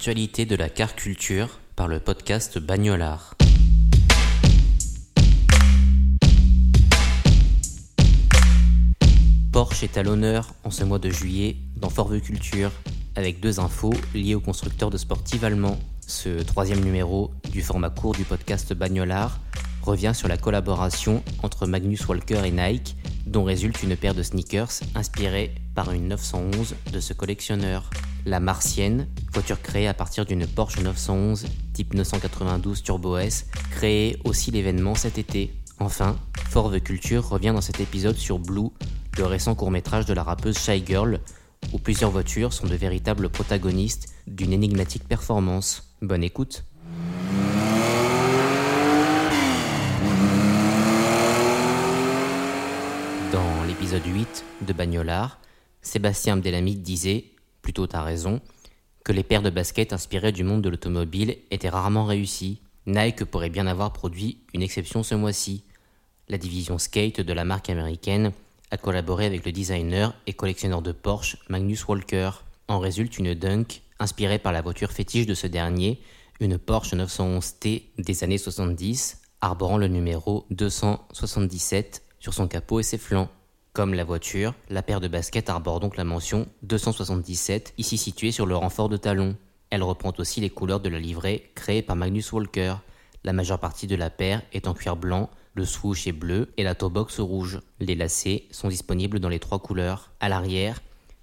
L'actualité de la car culture par le podcast Bagnolard. Porsche est à l'honneur en ce mois de juillet dans Forveux Culture avec deux infos liées au constructeur de sportive allemand. Ce troisième numéro du format court du podcast Bagnolard revient sur la collaboration entre Magnus Walker et Nike, dont résulte une paire de sneakers inspirée par une 911 de ce collectionneur. La Martienne, voiture créée à partir d'une Porsche 911 type 992 Turbo S, créée aussi l'événement cet été. Enfin, Fort Culture revient dans cet épisode sur Blue, le récent court-métrage de la rappeuse Shy Girl, où plusieurs voitures sont de véritables protagonistes d'une énigmatique performance. Bonne écoute. Dans l'épisode 8 de Bagnolard, Sébastien Abdelhamid disait plutôt t'as raison, que les paires de baskets inspirées du monde de l'automobile étaient rarement réussies. Nike pourrait bien avoir produit une exception ce mois-ci. La division skate de la marque américaine a collaboré avec le designer et collectionneur de Porsche Magnus Walker. En résulte une Dunk inspirée par la voiture fétiche de ce dernier, une Porsche 911T des années 70, arborant le numéro 277 sur son capot et ses flancs. Comme la voiture, la paire de baskets arbore donc la mention 277, ici située sur le renfort de talon. Elle reprend aussi les couleurs de la livrée créée par Magnus Walker. La majeure partie de la paire est en cuir blanc, le swoosh est bleu et la toe box rouge. Les lacets sont disponibles dans les trois couleurs. À l'arrière,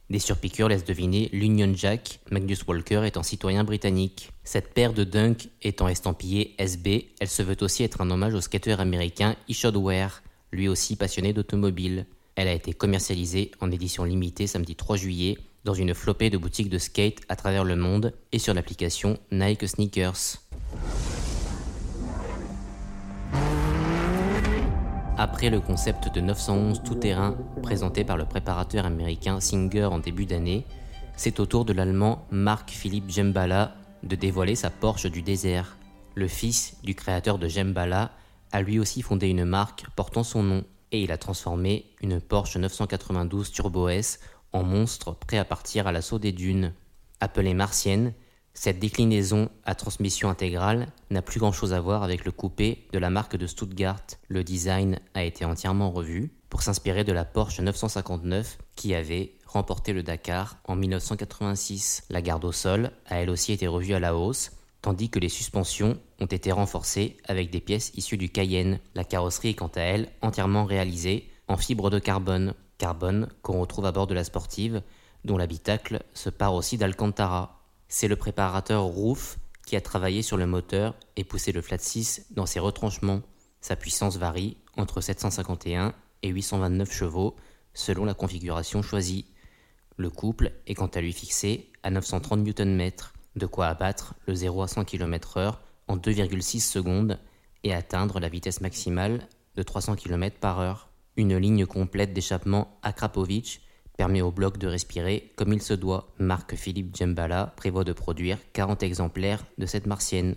des surpiqûres laissent deviner l'Union Jack, Magnus Walker étant citoyen britannique. Cette paire de Dunk étant estampillée SB, elle se veut aussi être un hommage au skateur américain Ishod Ware, lui aussi passionné d'automobile. Elle a été commercialisée en édition limitée samedi 3 juillet dans une flopée de boutiques de skate à travers le monde et sur l'application Nike Sneakers. Après le concept de 911 tout-terrain présenté par le préparateur américain Singer en début d'année, c'est au tour de l'allemand Marc Philippe Gembala de dévoiler sa Porsche du désert. Le fils du créateur de Gembala a lui aussi fondé une marque portant son nom et il a transformé une Porsche 992 Turbo S en monstre prêt à partir à l'assaut des dunes. Appelée Martienne, cette déclinaison à transmission intégrale n'a plus grand-chose à voir avec le coupé de la marque de Stuttgart. Le design a été entièrement revu pour s'inspirer de la Porsche 959 qui avait remporté le Dakar en 1986. La garde au sol a elle aussi été revue à la hausse tandis que les suspensions ont été renforcées avec des pièces issues du Cayenne. La carrosserie est quant à elle entièrement réalisée en fibre de carbone, carbone qu'on retrouve à bord de la sportive, dont l'habitacle se part aussi d'Alcantara. C'est le préparateur Roof qui a travaillé sur le moteur et poussé le flat 6 dans ses retranchements. Sa puissance varie entre 751 et 829 chevaux selon la configuration choisie. Le couple est quant à lui fixé à 930 Nm de quoi abattre le 0 à 100 km/h en 2,6 secondes et atteindre la vitesse maximale de 300 km par heure. Une ligne complète d'échappement à Krapovic permet au bloc de respirer comme il se doit. Marc Philippe Djembala prévoit de produire 40 exemplaires de cette martienne.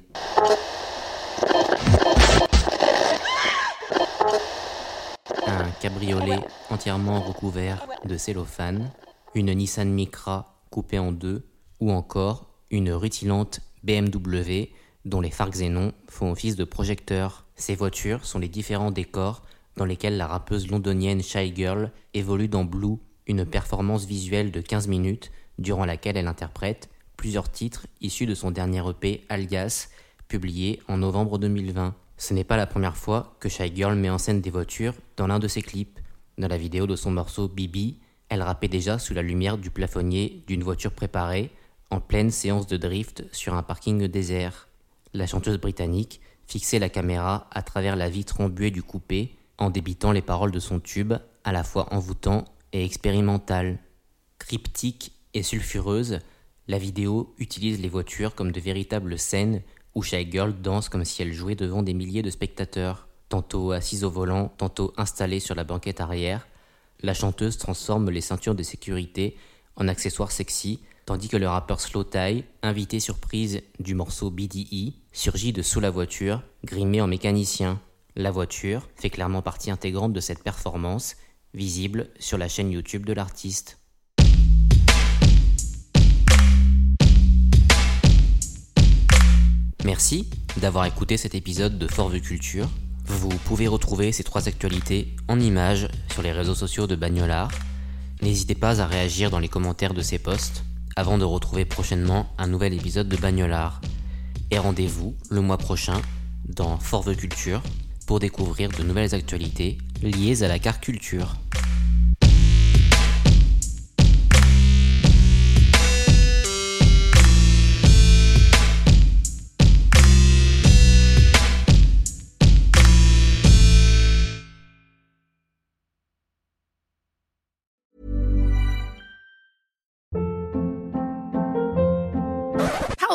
Un cabriolet entièrement recouvert de cellophane, une Nissan Micra coupée en deux, ou encore une rutilante BMW dont les phares xénon font office de projecteurs. Ces voitures sont les différents décors dans lesquels la rappeuse londonienne Shy Girl évolue dans Blue, une performance visuelle de 15 minutes durant laquelle elle interprète plusieurs titres issus de son dernier EP Algas, publié en novembre 2020. Ce n'est pas la première fois que Shy Girl met en scène des voitures dans l'un de ses clips. Dans la vidéo de son morceau Bibi, elle rappait déjà sous la lumière du plafonnier d'une voiture préparée, en pleine séance de drift sur un parking désert. La chanteuse britannique fixait la caméra à travers la vitre embuée du coupé en débitant les paroles de son tube, à la fois envoûtant et expérimental. Cryptique et sulfureuse, la vidéo utilise les voitures comme de véritables scènes où Shy Girl danse comme si elle jouait devant des milliers de spectateurs, tantôt assise au volant, tantôt installée sur la banquette arrière. La chanteuse transforme les ceintures de sécurité en accessoires sexy, tandis que le rappeur Slow Tie, invité surprise du morceau BDE, surgit de sous la voiture, grimé en mécanicien. La voiture fait clairement partie intégrante de cette performance, visible sur la chaîne YouTube de l'artiste. Merci d'avoir écouté cet épisode de Forve Culture. Vous pouvez retrouver ces trois actualités en images sur les réseaux sociaux de Bagnolard. N'hésitez pas à réagir dans les commentaires de ces posts avant de retrouver prochainement un nouvel épisode de Bagnolard. Et rendez-vous le mois prochain dans Forve Culture pour découvrir de nouvelles actualités liées à la car culture.